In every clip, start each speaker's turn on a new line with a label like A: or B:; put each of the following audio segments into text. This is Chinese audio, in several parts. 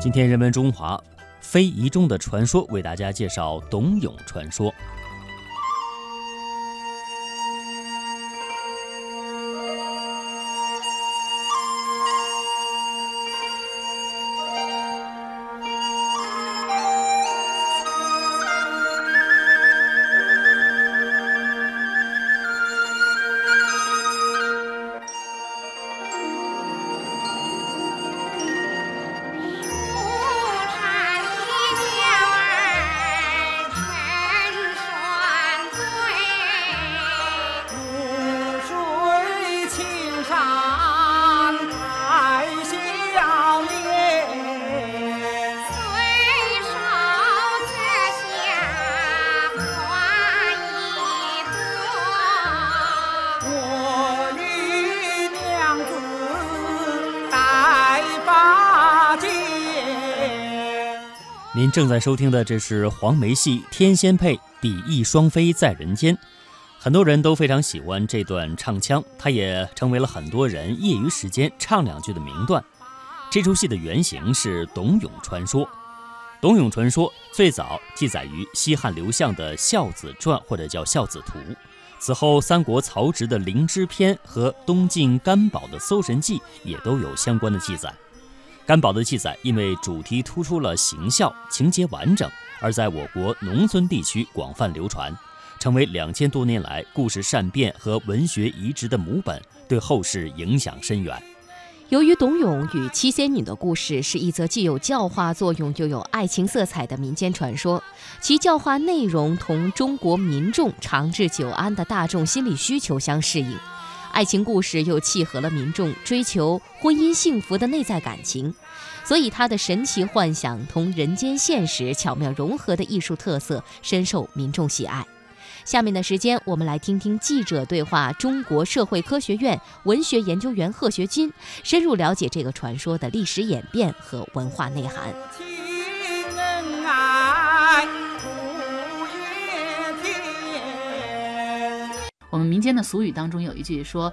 A: 今天人文中华非遗中的传说为大家介绍董永传说。您正在收听的这是黄梅戏《天仙配》比翼双飞在人间，很多人都非常喜欢这段唱腔，它也成为了很多人业余时间唱两句的名段。这出戏的原型是董永传说，董永传说最早记载于西汉刘向的《孝子传》或者叫《孝子图》，此后三国曹植的《灵芝篇》和东晋干宝的《搜神记》也都有相关的记载。甘宝的记载，因为主题突出了形象、情节完整，而在我国农村地区广泛流传，成为两千多年来故事善变和文学移植的母本，对后世影响深远。
B: 由于董永与七仙女的故事是一则既有教化作用又有爱情色彩的民间传说，其教化内容同中国民众长治久安的大众心理需求相适应。爱情故事又契合了民众追求婚姻幸福的内在感情，所以他的神奇幻想同人间现实巧妙融合的艺术特色深受民众喜爱。下面的时间，我们来听听记者对话中国社会科学院文学研究员贺学军，深入了解这个传说的历史演变和文化内涵。
C: 我们民间的俗语当中有一句说：“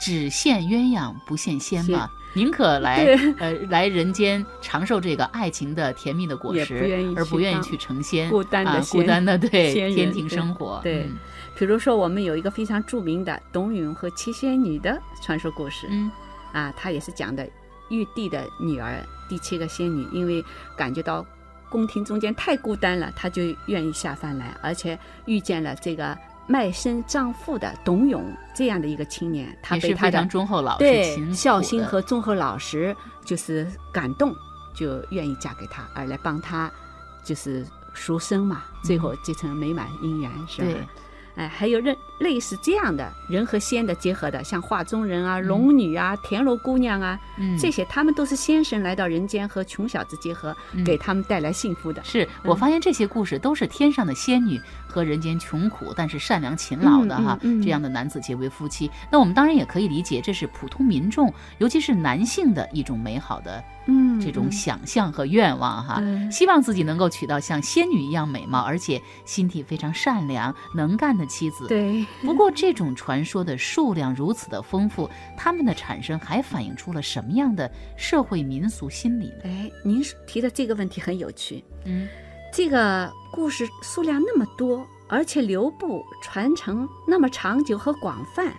C: 只羡鸳鸯不羡仙嘛，宁可来呃来人间尝受这个爱情的甜蜜的果实，而不愿意去成仙，
D: 孤单的
C: 孤单的对天庭生活。”
D: 对，比如说我们有一个非常著名的董永和七仙女的传说故事，
C: 嗯，
D: 啊，他也是讲的玉帝的女儿第七个仙女，因为感觉到宫廷中间太孤单了，她就愿意下凡来，而且遇见了这个。卖身葬父的董永这样的一个青年，他被他的
C: 忠厚老实、
D: 对孝心和忠厚老实就是感动，就愿意嫁给他，而来帮他就是赎身嘛，最后结成美满姻缘，是吧？哎，还有类类似这样的人和仙的结合的，像画中人啊、龙女啊、田螺姑娘啊，这些他们都是仙神来到人间和穷小子结合，给他们带来幸福的。
C: 是我发现这些故事都是天上的仙女和人间穷苦但是善良勤劳的哈这样的男子结为夫妻。那我们当然也可以理解，这是普通民众，尤其是男性的一种美好的。
D: 嗯，
C: 这种想象和愿望哈，希望自己能够娶到像仙女一样美貌，而且心地非常善良、能干的妻子。
D: 对。
C: 不过，这种传说的数量如此的丰富，他们的产生还反映出了什么样的社会民俗心理呢？
D: 哎，您提的这个问题很有趣。
C: 嗯，
D: 这个故事数量那么多，而且流布传承那么长久和广泛。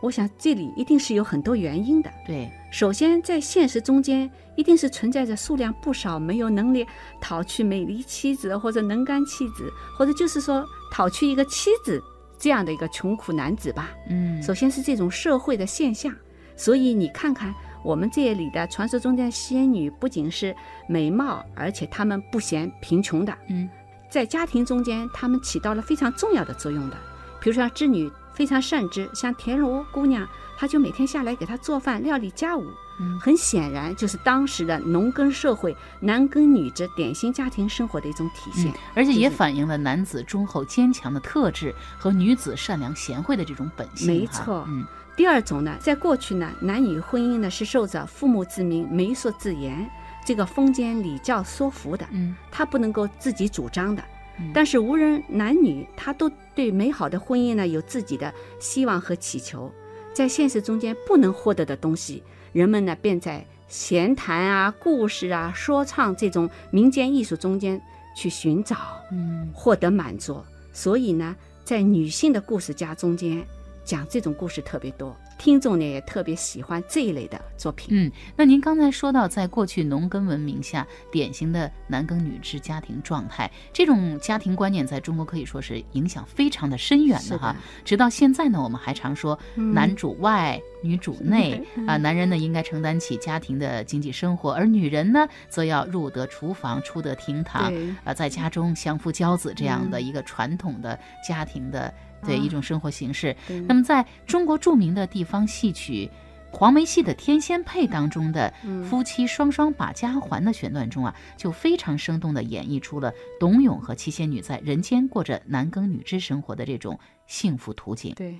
D: 我想这里一定是有很多原因的。
C: 对，
D: 首先在现实中间一定是存在着数量不少没有能力讨娶美丽妻子或者能干妻子，或者就是说讨娶一个妻子这样的一个穷苦男子吧。
C: 嗯，
D: 首先是这种社会的现象。所以你看看我们这里的传说中的仙女，不仅是美貌，而且她们不嫌贫穷的。
C: 嗯，
D: 在家庭中间，她们起到了非常重要的作用的。比如说织女。非常善织，像田螺姑娘，她就每天下来给她做饭、料理家务。
C: 嗯，
D: 很显然就是当时的农耕社会男耕女织、典型家庭生活的一种体现，
C: 而且也反映了男子忠厚坚强的特质和女子善良贤惠的这种本性。
D: 没错，嗯。第二种呢，在过去呢，男女婚姻呢是受着父母之命、媒妁之言，这个封建礼教说服的，
C: 嗯，
D: 他不能够自己主张的。但是无论男女，他都对美好的婚姻呢有自己的希望和祈求，在现实中间不能获得的东西，人们呢便在闲谈啊、故事啊、说唱这种民间艺术中间去寻找，
C: 嗯，
D: 获得满足。所以呢，在女性的故事家中间，讲这种故事特别多。听众呢也特别喜欢这一类的作品。
C: 嗯，那您刚才说到，在过去农耕文明下，典型的男耕女织家庭状态，这种家庭观念在中国可以说是影响非常的深远的哈。直到现在呢，我们还常说男主外，女主内啊，男人呢应该承担起家庭的经济生活，而女人呢则要入得厨房，出得厅堂，啊，在家中相夫教子这样的一个传统的家庭的。对一种生活形式。那么，在中国著名的地方戏曲黄梅戏的《天仙配》当中的夫妻双双把家还的选段中啊，就非常生动地演绎出了董永和七仙女在人间过着男耕女织生活的这种幸福图景。
D: 对。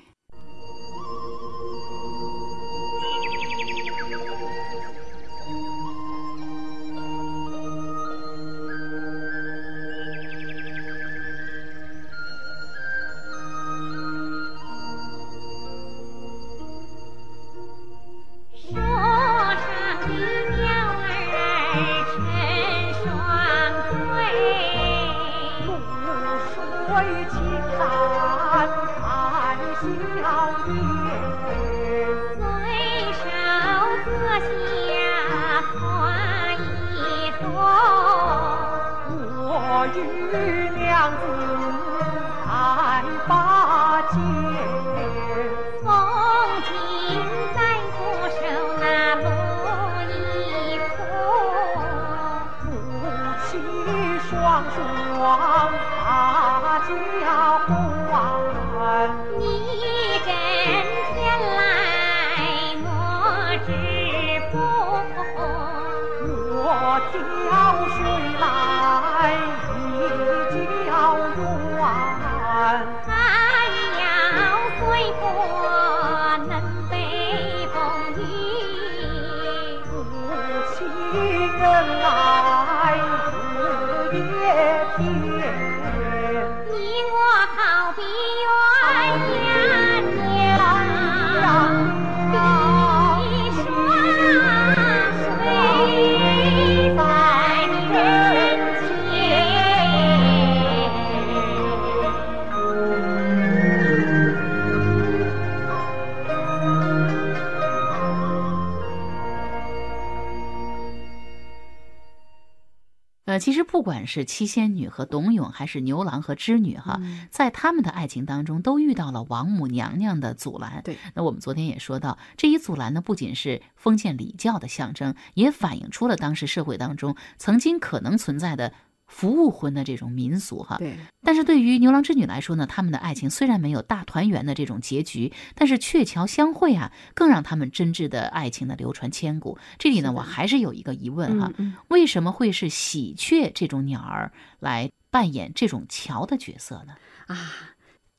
C: 其实不管是七仙女和董永，还是牛郎和织女，哈，在他们的爱情当中，都遇到了王母娘娘的阻拦。
D: 对，
C: 那我们昨天也说到，这一阻拦呢，不仅是封建礼教的象征，也反映出了当时社会当中曾经可能存在的。服务婚的这种民俗，哈，
D: 对。
C: 但是对于牛郎织女来说呢，他们的爱情虽然没有大团圆的这种结局，但是鹊桥相会啊，更让他们真挚的爱情呢流传千古。这里呢，我还是有一个疑问哈，为什么会是喜鹊这种鸟儿来扮演这种桥的角色呢？
D: 啊，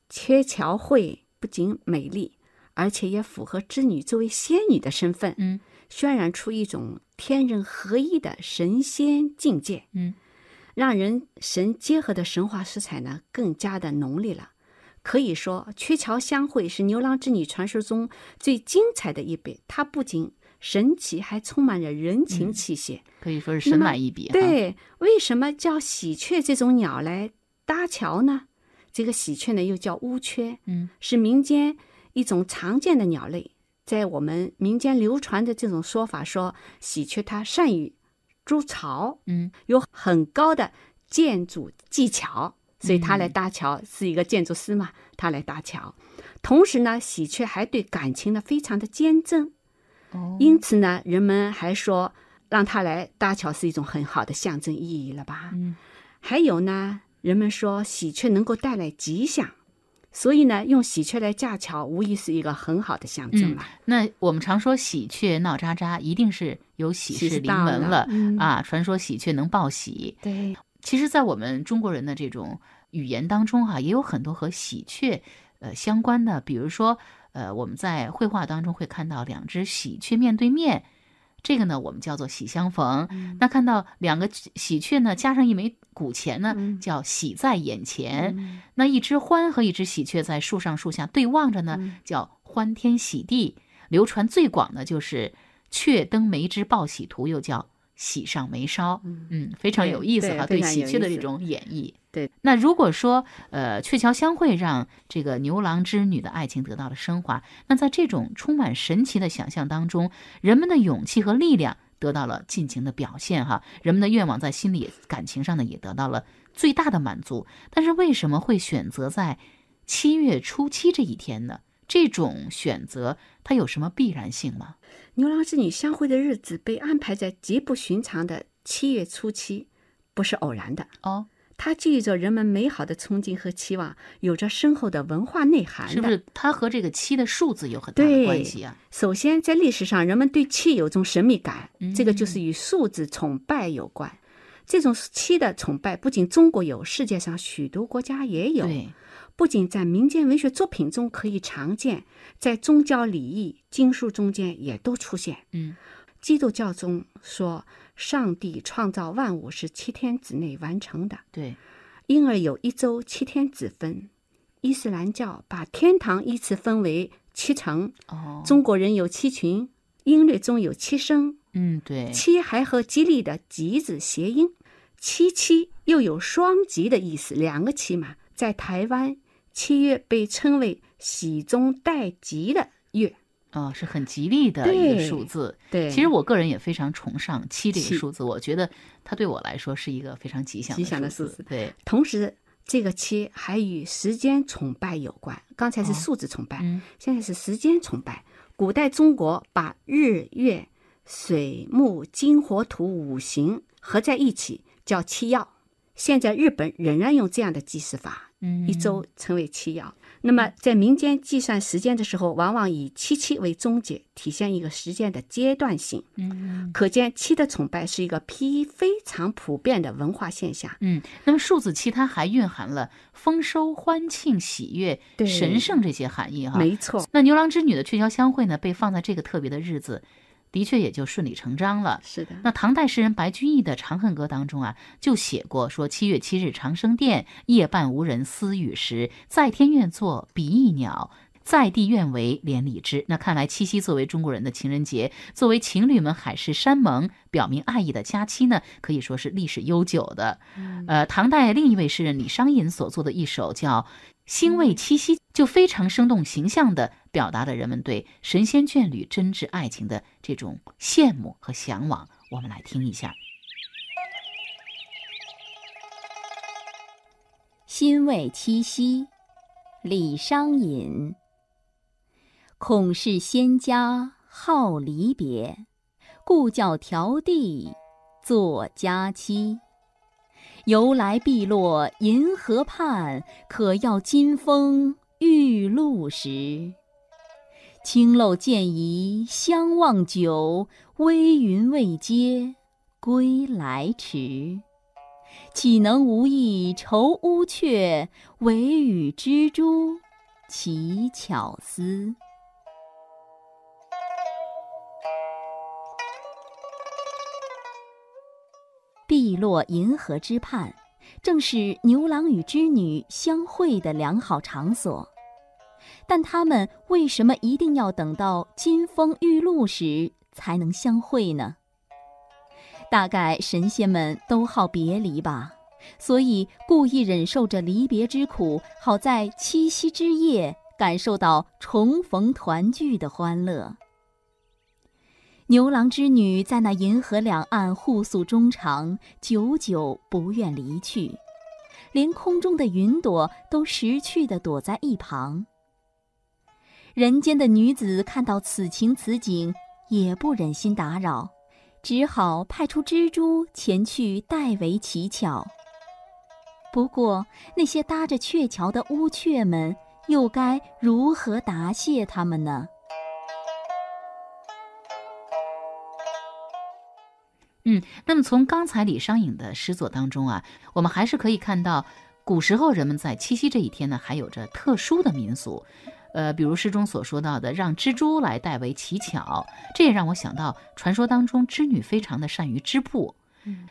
D: 鹊桥会不仅美丽，而且也符合织女作为仙女的身份，
C: 嗯，
D: 渲染出一种天人合一的神仙境界，
C: 嗯。
D: 让人神结合的神话色彩呢，更加的浓烈了。可以说，鹊桥相会是牛郎织女传说中最精彩的一笔。它不仅神奇，还充满着人情气息，
C: 可以说是神来一笔。
D: 对，为什么叫喜鹊这种鸟来搭桥呢？这个喜鹊呢，又叫乌鹊，
C: 嗯，
D: 是民间一种常见的鸟类。在我们民间流传的这种说法，说喜鹊它善于。筑巢，
C: 嗯，
D: 有很高的建筑技巧，所以他来搭桥是一个建筑师嘛，他来搭桥。同时呢，喜鹊还对感情呢非常的坚贞，
C: 哦，
D: 因此呢，人们还说让他来搭桥是一种很好的象征意义了吧？
C: 嗯，
D: 还有呢，人们说喜鹊能够带来吉祥。所以呢，用喜鹊来架桥，无疑是一个很好的象征了。
C: 那我们常说喜鹊闹喳喳，一定是有喜事临门
D: 了
C: 啊！传说喜鹊能报喜。
D: 对，
C: 其实，在我们中国人的这种语言当中，哈，也有很多和喜鹊呃相关的，比如说，呃，我们在绘画当中会看到两只喜鹊面对面。这个呢，我们叫做喜相逢。那看到两个喜鹊呢，加上一枚古钱呢，叫喜在眼前。那一只欢和一只喜鹊在树上树下对望着呢，叫欢天喜地。流传最广的就是鹊登梅枝报喜图，又叫喜上眉梢，嗯，非常有意思哈，对喜鹊的这种演绎。
D: 对，
C: 那如果说呃鹊桥相会让这个牛郎织女的爱情得到了升华，那在这种充满神奇的想象当中，人们的勇气和力量得到了尽情的表现哈，人们的愿望在心里感情上呢也得到了最大的满足。但是为什么会选择在七月初七这一天呢？这种选择它有什么必然性吗？
D: 牛郎织女相会的日子被安排在极不寻常的七月初七，不是偶然的
C: 哦。
D: 它寄予着人们美好的憧憬和期望，有着深厚的文化内涵。
C: 是不是？它和这个七的数字有很大的关系啊？
D: 首先，在历史上，人们对七有种神秘感，这个就是与数字崇拜有关。这种七的崇拜不仅中国有，世界上许多国家也有。不仅在民间文学作品中可以常见，在宗教礼仪、经书中间也都出现。
C: 嗯，
D: 基督教中说，上帝创造万物是七天之内完成的。
C: 对，
D: 因而有一周七天之分。伊斯兰教把天堂依次分为七层。
C: 哦，
D: 中国人有七群，音律中有七声。
C: 嗯，对，
D: 七还和吉利的吉字谐音，七七又有双吉的意思，两个七嘛，在台湾。七月被称为喜中带吉的月，
C: 哦，是很吉利的一个数字。
D: 对，
C: 其实我个人也非常崇尚七这个数字，我觉得它对我来说是一个非常吉祥
D: 吉祥
C: 的
D: 数字。
C: 对，
D: 同时这个七还与时间崇拜有关。刚才是数字崇拜，现在是时间崇拜。古代中国把日月水木金火土五行合在一起叫七曜，现在日本仍然用这样的计时法。
C: 嗯，
D: 一周称为七爻。那么在民间计算时间的时候，往往以七七为终结，体现一个时间的阶段性。
C: 嗯，
D: 可见七的崇拜是一个非非常普遍的文化现象。
C: 嗯，那么数字七它还蕴含了丰收、欢庆、喜悦、神圣这些含义哈。
D: 没错。
C: 那牛郎织女的鹊桥相会呢，被放在这个特别的日子。的确也就顺理成章了。
D: 是的，
C: 那唐代诗人白居易的《长恨歌》当中啊，就写过说：“七月七日长生殿，夜半无人私语时。在天愿作比翼鸟，在地愿为连理枝。”那看来七夕作为中国人的情人节，作为情侣们海誓山盟、表明爱意的佳期呢，可以说是历史悠久的。呃，唐代另一位诗人李商隐所作的一首叫。星味七夕就非常生动形象地表达了人们对神仙眷侣真挚爱情的这种羡慕和向往。我们来听一下：
B: 心味七夕，李商隐。恐是仙家好离别，故教迢递作佳期。由来碧落银河畔，可要金风玉露时。青楼见疑相望久，微云未接归来迟。岂能无意愁乌鹊，惟与蜘蛛乞巧思。碧落银河之畔，正是牛郎与织女相会的良好场所。但他们为什么一定要等到金风玉露时才能相会呢？大概神仙们都好别离吧，所以故意忍受着离别之苦，好在七夕之夜感受到重逢团聚的欢乐。牛郎织女在那银河两岸互诉衷肠，久久不愿离去，连空中的云朵都识趣地躲在一旁。人间的女子看到此情此景，也不忍心打扰，只好派出蜘蛛前去代为乞巧。不过，那些搭着鹊桥的乌鹊们，又该如何答谢他们呢？
C: 嗯，那么从刚才李商隐的诗作当中啊，我们还是可以看到，古时候人们在七夕这一天呢，还有着特殊的民俗，呃，比如诗中所说到的让蜘蛛来代为乞巧，这也让我想到传说当中织女非常的善于织布，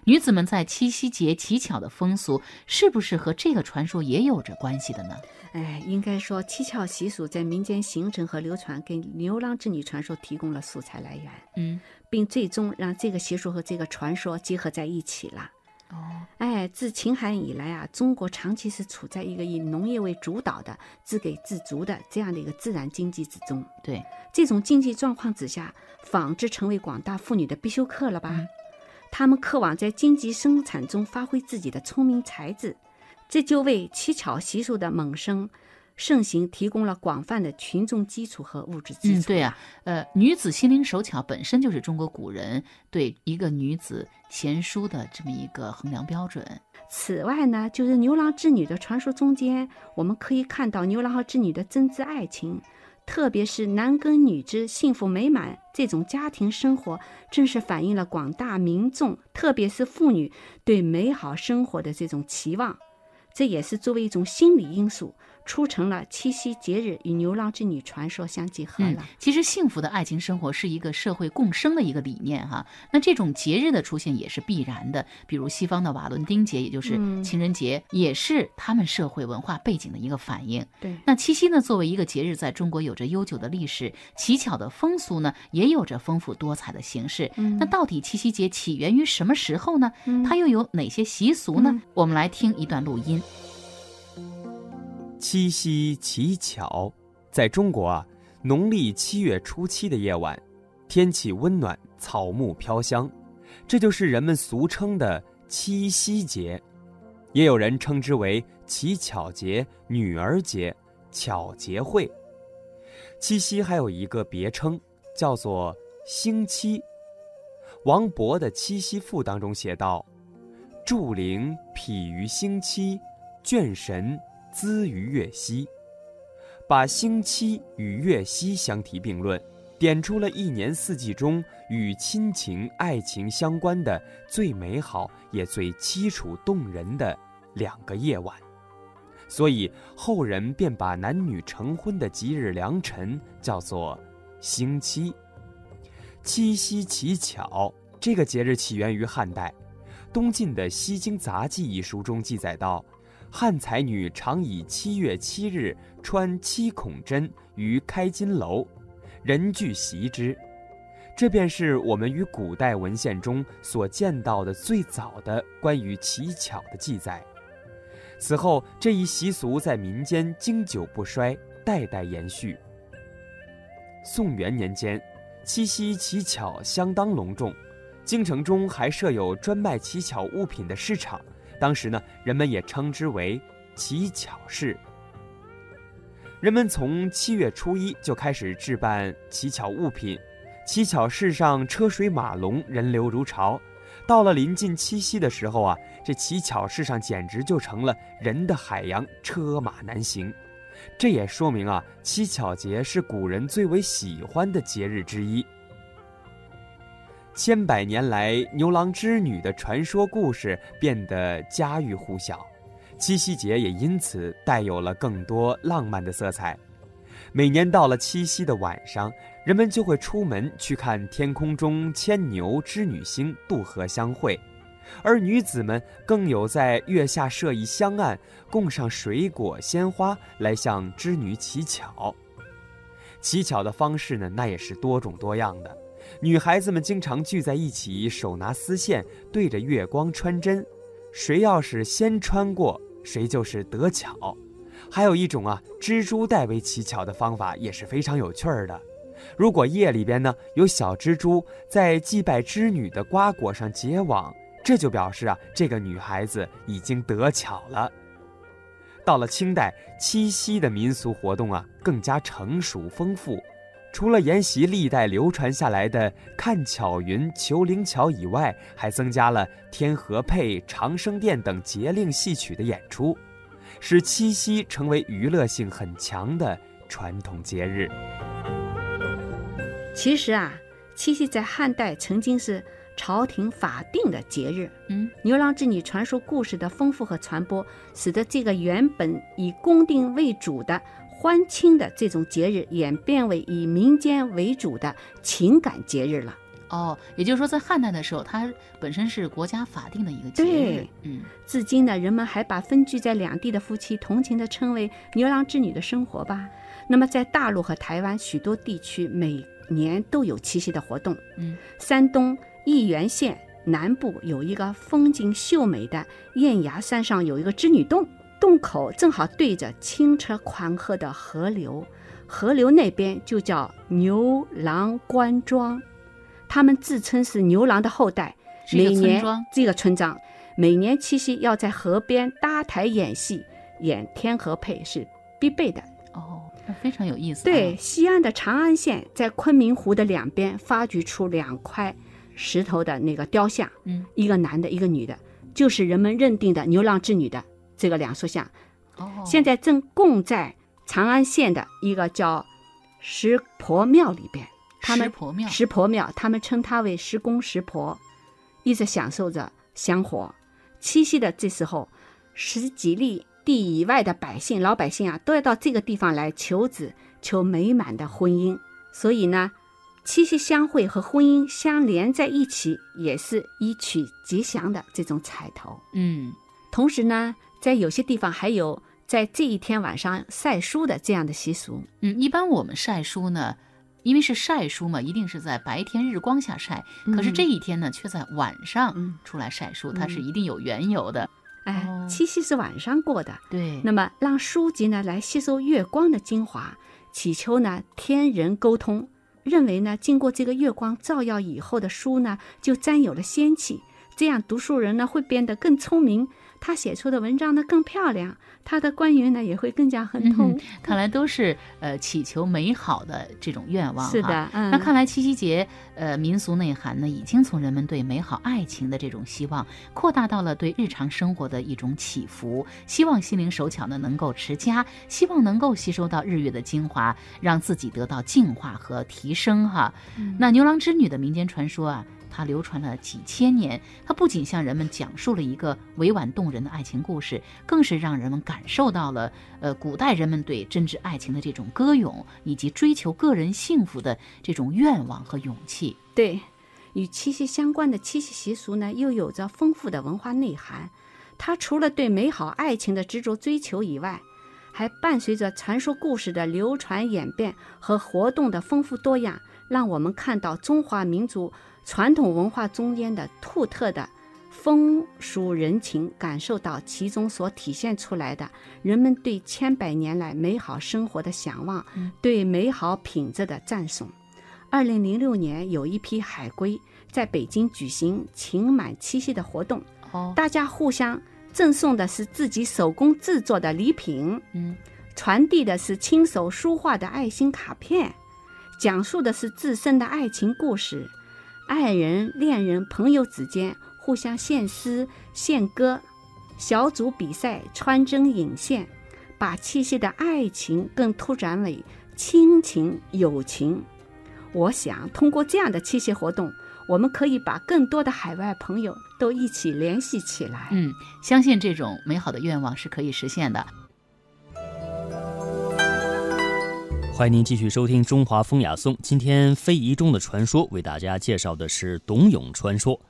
C: 女子们在七夕节乞巧的风俗，是不是和这个传说也有着关系的呢？
D: 哎，应该说乞巧习俗在民间形成和流传，给牛郎织女传说提供了素材来源。
C: 嗯，
D: 并最终让这个习俗和这个传说结合在一起了。
C: 哦，
D: 哎，自秦汉以来啊，中国长期是处在一个以农业为主导的自给自足的这样的一个自然经济之中。
C: 对，
D: 这种经济状况之下，纺织成为广大妇女的必修课了吧？她们渴望在经济生产中发挥自己的聪明才智，这就为乞巧习俗的萌生。盛行提供了广泛的群众基础和物质基础。
C: 嗯，对啊，呃，女子心灵手巧本身就是中国古人对一个女子贤淑的这么一个衡量标准。
D: 此外呢，就是牛郎织女的传说中间，我们可以看到牛郎和织女的真挚爱情，特别是男耕女织、幸福美满这种家庭生活，正是反映了广大民众，特别是妇女对美好生活的这种期望。这也是作为一种心理因素。促成了七夕节日与牛郎织女传说相结合了。
C: 其实，幸福的爱情生活是一个社会共生的一个理念哈。那这种节日的出现也是必然的。比如西方的瓦伦丁节，也就是情人节，也是他们社会文化背景的一个反应。
D: 对。
C: 那七夕呢，作为一个节日，在中国有着悠久的历史，奇巧的风俗呢，也有着丰富多彩的形式。那到底七夕节起源于什么时候呢？它又有哪些习俗呢？我们来听一段录音。
E: 七夕乞巧，在中国啊，农历七月初七的夜晚，天气温暖，草木飘香，这就是人们俗称的七夕节，也有人称之为乞巧节、女儿节、巧节会。七夕还有一个别称，叫做星期。王勃的《七夕赋》当中写道：“祝灵匹于星期，眷神。”资于月夕，把星期与月夕相提并论，点出了一年四季中与亲情、爱情相关的最美好也最凄楚动人的两个夜晚，所以后人便把男女成婚的吉日良辰叫做星期。七夕乞巧这个节日起源于汉代，东晋的《西京杂记》一书中记载道。汉才女常以七月七日穿七孔针于开金楼，人俱习之。这便是我们于古代文献中所见到的最早的关于乞巧的记载。此后，这一习俗在民间经久不衰，代代延续。宋元年间，七夕乞巧相当隆重，京城中还设有专卖乞巧物品的市场。当时呢，人们也称之为乞巧市。人们从七月初一就开始置办乞巧物品，乞巧市上车水马龙，人流如潮。到了临近七夕的时候啊，这乞巧市上简直就成了人的海洋，车马难行。这也说明啊，乞巧节是古人最为喜欢的节日之一。千百年来，牛郎织女的传说故事变得家喻户晓，七夕节也因此带有了更多浪漫的色彩。每年到了七夕的晚上，人们就会出门去看天空中牵牛织女星渡河相会，而女子们更有在月下设一香案，供上水果鲜花来向织女乞巧。乞巧的方式呢，那也是多种多样的。女孩子们经常聚在一起，手拿丝线，对着月光穿针。谁要是先穿过，谁就是得巧。还有一种啊，蜘蛛代为乞巧的方法也是非常有趣儿的。如果夜里边呢有小蜘蛛在祭拜织女的瓜果上结网，这就表示啊这个女孩子已经得巧了。到了清代，七夕的民俗活动啊更加成熟丰富。除了沿袭历代流传下来的看巧云、求灵巧以外，还增加了天河配、长生殿等节令戏曲的演出，使七夕成为娱乐性很强的传统节日。
D: 其实啊，七夕在汉代曾经是朝廷法定的节日。
C: 嗯，
D: 牛郎织女传说故事的丰富和传播，使得这个原本以宫定为主的。欢庆的这种节日演变为以民间为主的情感节日了。
C: 哦，也就是说，在汉代的时候，它本身是国家法定的一个节
D: 日。嗯，至今呢，人们还把分居在两地的夫妻同情地称为“牛郎织女”的生活吧。那么，在大陆和台湾许多地区，每年都有七夕的活动。
C: 嗯，
D: 山东沂源县南部有一个风景秀美的燕崖山上有一个织女洞，洞口正好对着清澈宽阔的河流，河流那边就叫牛郎官庄。他们自称是牛郎的后代，每年这个村庄每年七夕要在河边搭台演戏，演天河配是必备的。
C: 哦，那非常有意思。
D: 对，西安的长安县在昆明湖的两边发掘出两块石头的那个雕像，
C: 嗯，
D: 一个男的，一个女的，就是人们认定的牛郎织女的这个两塑像。
C: 哦，
D: 现在正供在长安县的一个叫石婆庙里边。
C: 石婆庙，
D: 石婆庙，他们称它为石公石婆，一直享受着香火。七夕的这时候，十几里地以外的百姓、老百姓啊，都要到这个地方来求子、求美满的婚姻。所以呢，七夕相会和婚姻相连在一起，也是一曲吉祥的这种彩头。
C: 嗯，
D: 同时呢，在有些地方还有在这一天晚上晒书的这样的习俗。
C: 嗯，一般我们晒书呢。因为是晒书嘛，一定是在白天日光下晒。可是这一天呢，却在晚上出来晒书，它是一定有缘由的。
D: 哎，七夕是晚上过的，
C: 对。
D: 那么让书籍呢来吸收月光的精华，祈求呢天人沟通，认为呢经过这个月光照耀以后的书呢就沾有了仙气，这样读书人呢会变得更聪明。他写出的文章呢更漂亮，他的官员呢也会更加亨通。
C: 看来都是呃祈求美好的这种愿望。
D: 是的，
C: 那看来七夕节呃民俗内涵呢，已经从人们对美好爱情的这种希望，扩大到了对日常生活的一种祈福，希望心灵手巧呢能够持家，希望能够吸收到日月的精华，让自己得到净化和提升哈。那牛郎织女的民间传说啊。它流传了几千年，它不仅向人们讲述了一个委婉动人的爱情故事，更是让人们感受到了，呃，古代人们对真挚爱情的这种歌咏，以及追求个人幸福的这种愿望和勇气。
D: 对，与七夕相关的七夕习俗呢，又有着丰富的文化内涵。它除了对美好爱情的执着追求以外，还伴随着传说故事的流传演变和活动的丰富多样，让我们看到中华民族。传统文化中间的独特的风俗人情，感受到其中所体现出来的人们对千百年来美好生活的向往，对美好品质的赞颂。二零零六年，有一批海归在北京举行情满七夕的活动，大家互相赠送的是自己手工制作的礼品，
C: 嗯，
D: 传递的是亲手书画的爱心卡片，讲述的是自身的爱情故事。爱人、恋人、朋友之间互相献诗献歌，小组比赛穿针引线，把七夕的爱情更拓展为亲情、友情。我想通过这样的七夕活动，我们可以把更多的海外朋友都一起联系起来。
C: 嗯，相信这种美好的愿望是可以实现的。
A: 欢迎您继续收听《中华风雅颂》。今天非遗中的传说，为大家介绍的是董永传说。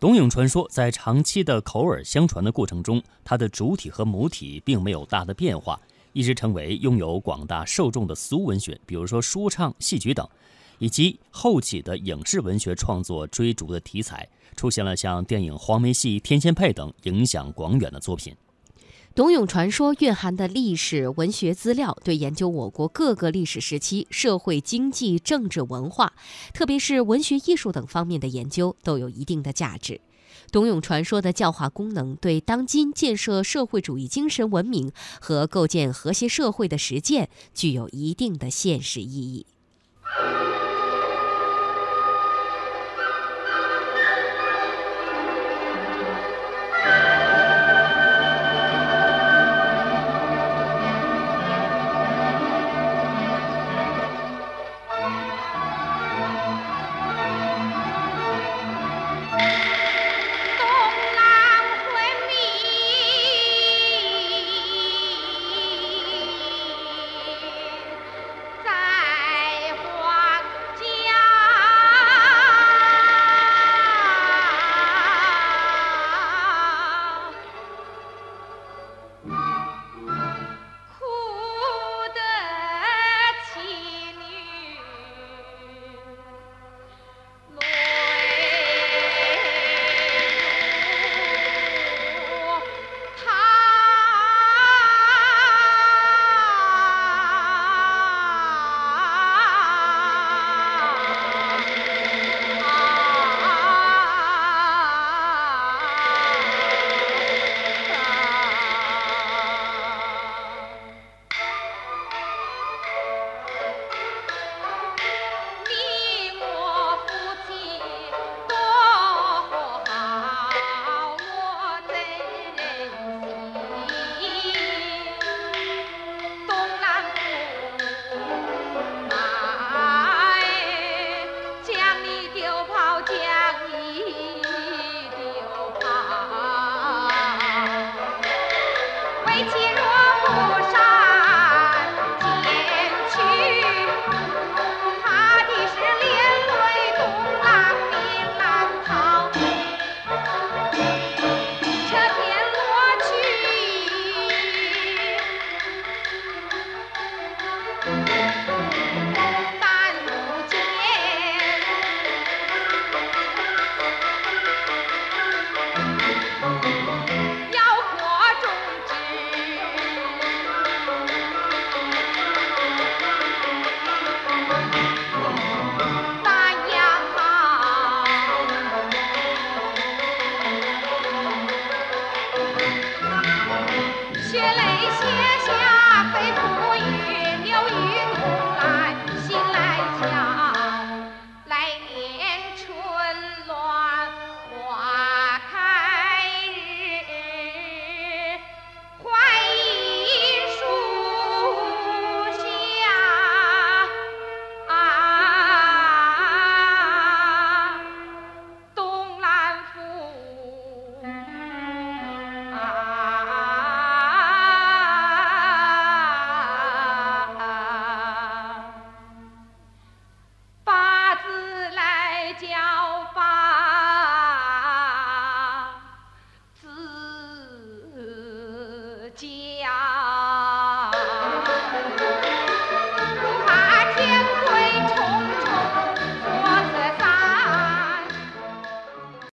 A: 董永传说在长期的口耳相传的过程中，它的主体和母体并没有大的变化，一直成为拥有广大受众的俗文学，比如说说唱、戏曲等，以及后起的影视文学创作追逐的题材，出现了像电影《黄梅戏》《天仙配》等影响广远的作品。
B: 董永传说蕴含的历史文学资料，对研究我国各个历史时期社会、经济、政治、文化，特别是文学艺术等方面的研究，都有一定的价值。董永传说的教化功能，对当今建设社会主义精神文明和构建和谐社会的实践，具有一定的现实意义。